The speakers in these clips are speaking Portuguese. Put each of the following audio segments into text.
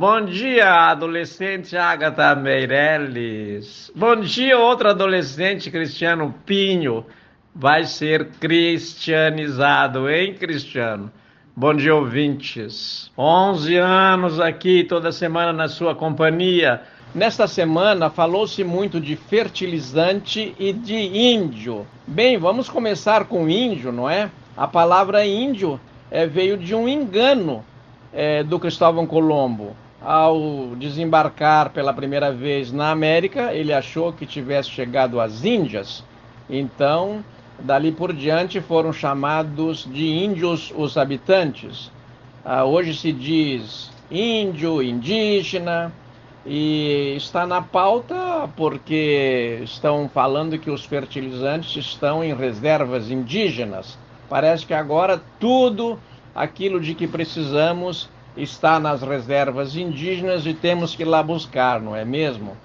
Bom dia, adolescente Agatha Meirelles. Bom dia, outro adolescente Cristiano Pinho. Vai ser cristianizado, hein, Cristiano? Bom dia, ouvintes. 11 anos aqui, toda semana na sua companhia. Nesta semana falou-se muito de fertilizante e de índio. Bem, vamos começar com índio, não é? A palavra índio é, veio de um engano é, do Cristóvão Colombo. Ao desembarcar pela primeira vez na América, ele achou que tivesse chegado às Índias. Então, Dali por diante foram chamados de índios os habitantes. Ah, hoje se diz índio, indígena, e está na pauta porque estão falando que os fertilizantes estão em reservas indígenas. Parece que agora tudo aquilo de que precisamos está nas reservas indígenas e temos que ir lá buscar, não é mesmo?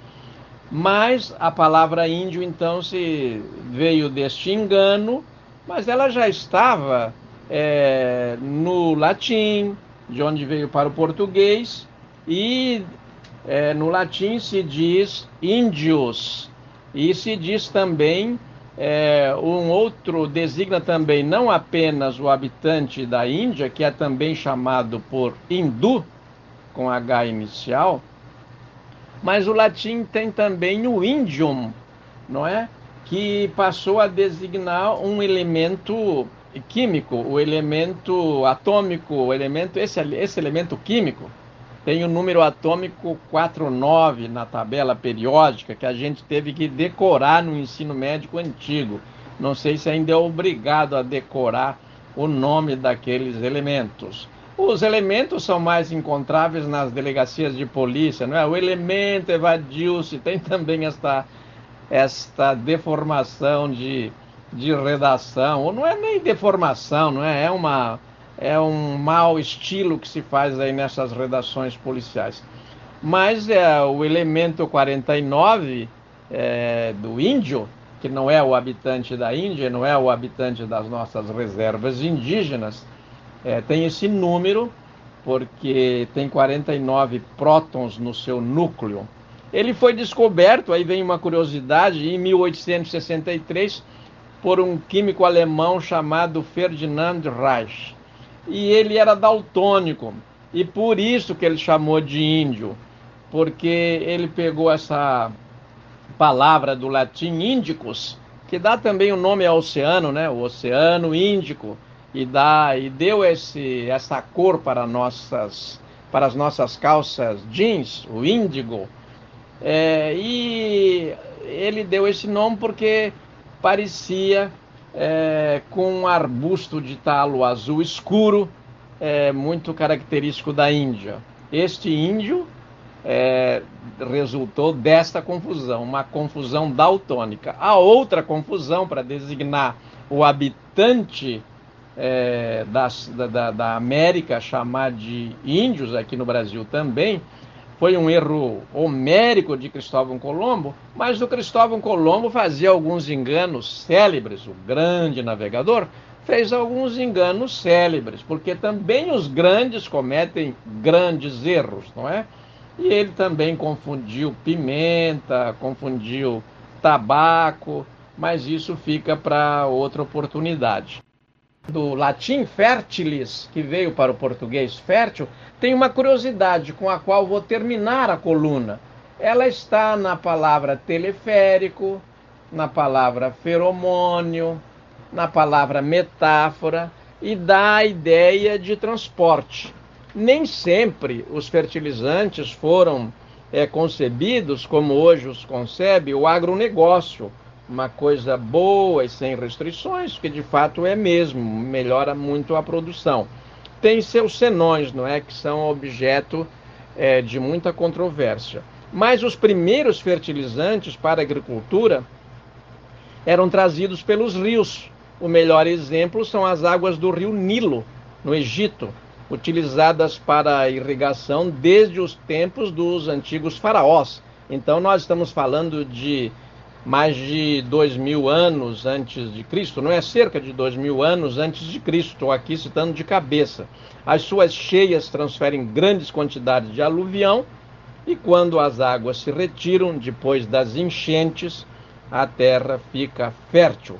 Mas a palavra índio então se veio deste engano, mas ela já estava é, no latim, de onde veio para o português, e é, no latim se diz índios, e se diz também é, um outro designa também não apenas o habitante da Índia, que é também chamado por hindu, com H inicial, mas o latim tem também o indium, não é? Que passou a designar um elemento químico, o elemento atômico, o elemento esse, esse elemento químico tem o número atômico 49 na tabela periódica que a gente teve que decorar no ensino médico antigo. Não sei se ainda é obrigado a decorar o nome daqueles elementos. Os elementos são mais encontráveis nas delegacias de polícia, não é? O elemento evadiu-se, tem também esta, esta deformação de, de redação, ou não é nem deformação, não é? É, uma, é um mau estilo que se faz aí nessas redações policiais. Mas é, o elemento 49 é, do índio, que não é o habitante da Índia, não é o habitante das nossas reservas indígenas, é, tem esse número porque tem 49 prótons no seu núcleo. Ele foi descoberto, aí vem uma curiosidade, em 1863 por um químico alemão chamado Ferdinand Reich. E ele era daltônico, e por isso que ele chamou de índio, porque ele pegou essa palavra do latim índicos, que dá também o nome ao oceano, né? O Oceano Índico e dá e deu esse essa cor para nossas para as nossas calças jeans, o índigo. É, e ele deu esse nome porque parecia é, com um arbusto de talo azul escuro, é, muito característico da Índia. Este índio é, resultou desta confusão, uma confusão daltônica. A outra confusão para designar o habitante é, das, da, da América chamar de índios, aqui no Brasil também, foi um erro homérico de Cristóvão Colombo, mas o Cristóvão Colombo fazia alguns enganos célebres, o grande navegador fez alguns enganos célebres, porque também os grandes cometem grandes erros, não é? E ele também confundiu pimenta, confundiu tabaco, mas isso fica para outra oportunidade do latim fertilis, que veio para o português fértil, tem uma curiosidade com a qual vou terminar a coluna. Ela está na palavra teleférico, na palavra feromônio, na palavra metáfora e dá a ideia de transporte. Nem sempre os fertilizantes foram é, concebidos como hoje os concebe o agronegócio uma coisa boa e sem restrições, que de fato é mesmo, melhora muito a produção. Tem seus senões, não é, que são objeto é, de muita controvérsia. Mas os primeiros fertilizantes para a agricultura eram trazidos pelos rios. O melhor exemplo são as águas do rio Nilo, no Egito, utilizadas para irrigação desde os tempos dos antigos faraós. Então nós estamos falando de mais de dois mil anos antes de Cristo, não é cerca de dois mil anos antes de Cristo, estou aqui citando de cabeça. As suas cheias transferem grandes quantidades de aluvião e quando as águas se retiram depois das enchentes, a terra fica fértil.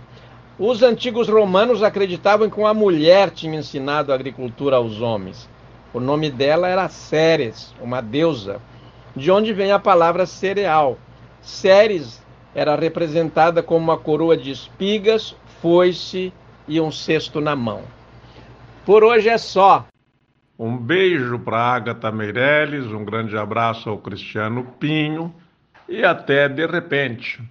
Os antigos romanos acreditavam que uma mulher tinha ensinado a agricultura aos homens. O nome dela era Ceres, uma deusa, de onde vem a palavra cereal. Ceres era representada como uma coroa de espigas, foice e um cesto na mão. Por hoje é só. Um beijo para Agatha Meirelles, um grande abraço ao Cristiano Pinho e até de repente.